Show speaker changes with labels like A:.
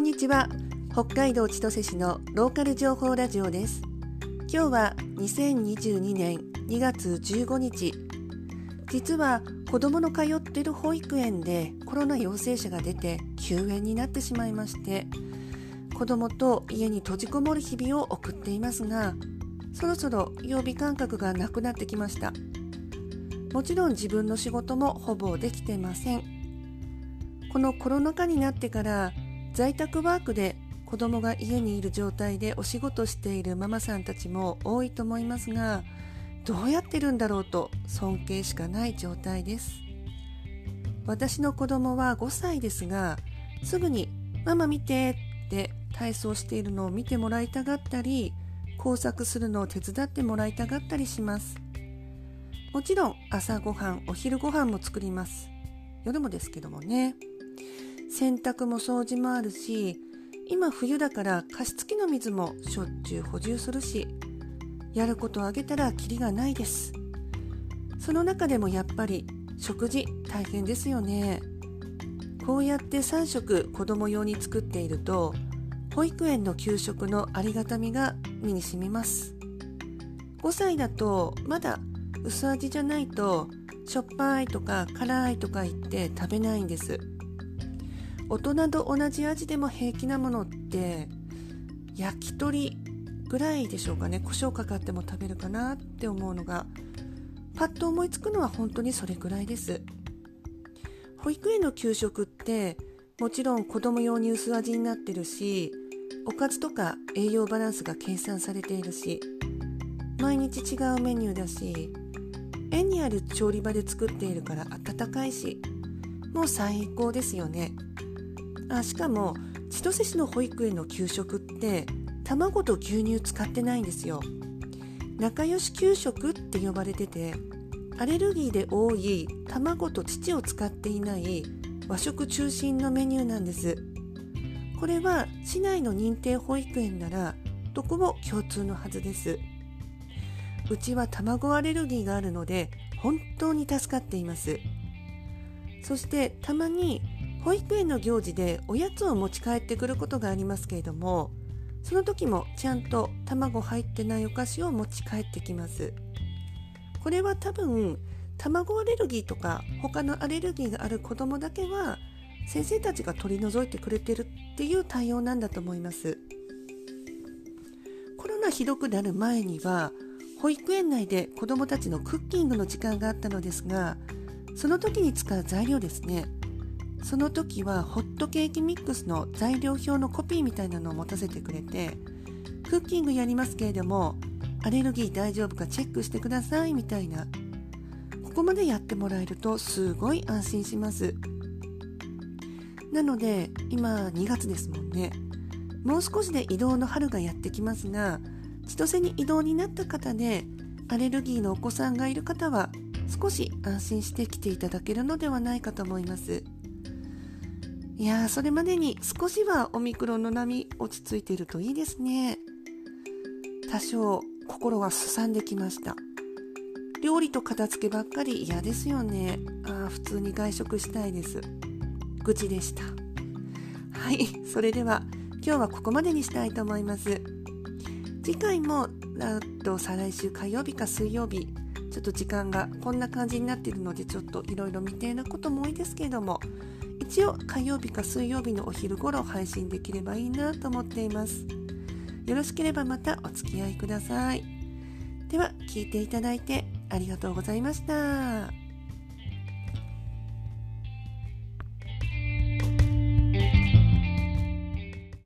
A: んにちは。北海道千歳市のローカル情報ラジオです。今日は2022年2月15日。実は子供の通ってる保育園でコロナ陽性者が出て休園になってしまいまして子供と家に閉じこもる日々を送っていますがそろそろ曜日感覚がなくなってきました。もちろん自分の仕事もほぼできてません。このコロナ禍になってから在宅ワークで子供が家にいる状態でお仕事しているママさんたちも多いと思いますがどうやってるんだろうと尊敬しかない状態です。私の子供は5歳ですがすぐに「ママ見て」って体操しているのを見てもらいたがったり工作するのを手伝ってもらいたがったりします。もちろん朝ごはんお昼ご飯も作ります。夜もですけどもね。洗濯も掃除もあるし今冬だから加湿器の水もしょっちゅう補充するしやることをあげたらキリがないです。その中でもやっぱり食事大変ですよね。こうやって3食子供用に作っていると保育園の給食のありがたみが身に染みます。5歳だとまだ薄味じゃないとしょっぱいとか辛いとか言って食べないんです。大人と同じ味でも平気なものって焼き鳥ぐらいでしょうかね。胡椒かかっても食べるかなって思うのがパッと思いつくのは本当にそれぐらいです。保育園の給食ってもちろん子供用に薄味になってるしおかずとか栄養バランスが計算されているし毎日違うメニューだし園にある調理場で作っているから温かいしもう最高ですよね。あしかも千歳市の保育園の給食って卵と牛乳使ってないんですよ。仲良し給食って呼ばれててアレルギーで多い卵と乳を使っていない和食中心のメニューなんです。これは市内の認定保育園ならどこも共通のはずです。うちは卵アレルギーがあるので本当に助かっています。そしてたまに保育園の行事でおやつを持ち帰ってくることがありますけれどもその時もちゃんと卵入ってないお菓子を持ち帰ってきます。これは多分卵アレルギーとか他のアレルギーがある子どもだけは先生たちが取り除いてくれてるっていう対応なんだと思います。コロナひどくなる前には保育園内で子どもたちのクッキングの時間があったのですがその時に使う材料ですね。その時はホットケーキミックスの材料表のコピーみたいなのを持たせてくれてクッキングやりますけれどもアレルギー大丈夫かチェックしてくださいみたいな。ここまでやってもらえるとすごい安心します。なので今2月ですもんね。もう少しで移動の春がやってきますが千歳に移動になった方でアレルギーのお子さんがいる方は少し安心して来ていただけるのではないかと思います。いやーそれまでに少しはオミクロンの波落ち着いているといいですね。多少心はすさんできました。料理と片付けばっかり嫌ですよね。あ普通に外食したいです。愚痴でした。はいそれでは今日はここまでにしたいと思います。次回もあと再来週火曜日か水曜日ちょっと時間がこんな感じになっているのでちょっといろいろ未定なことも多いですけれども一応火曜日か水曜日のお昼頃配信できればいいなと思っていますよろしければまたお付き合いくださいでは聞いていただいてありがとうございました。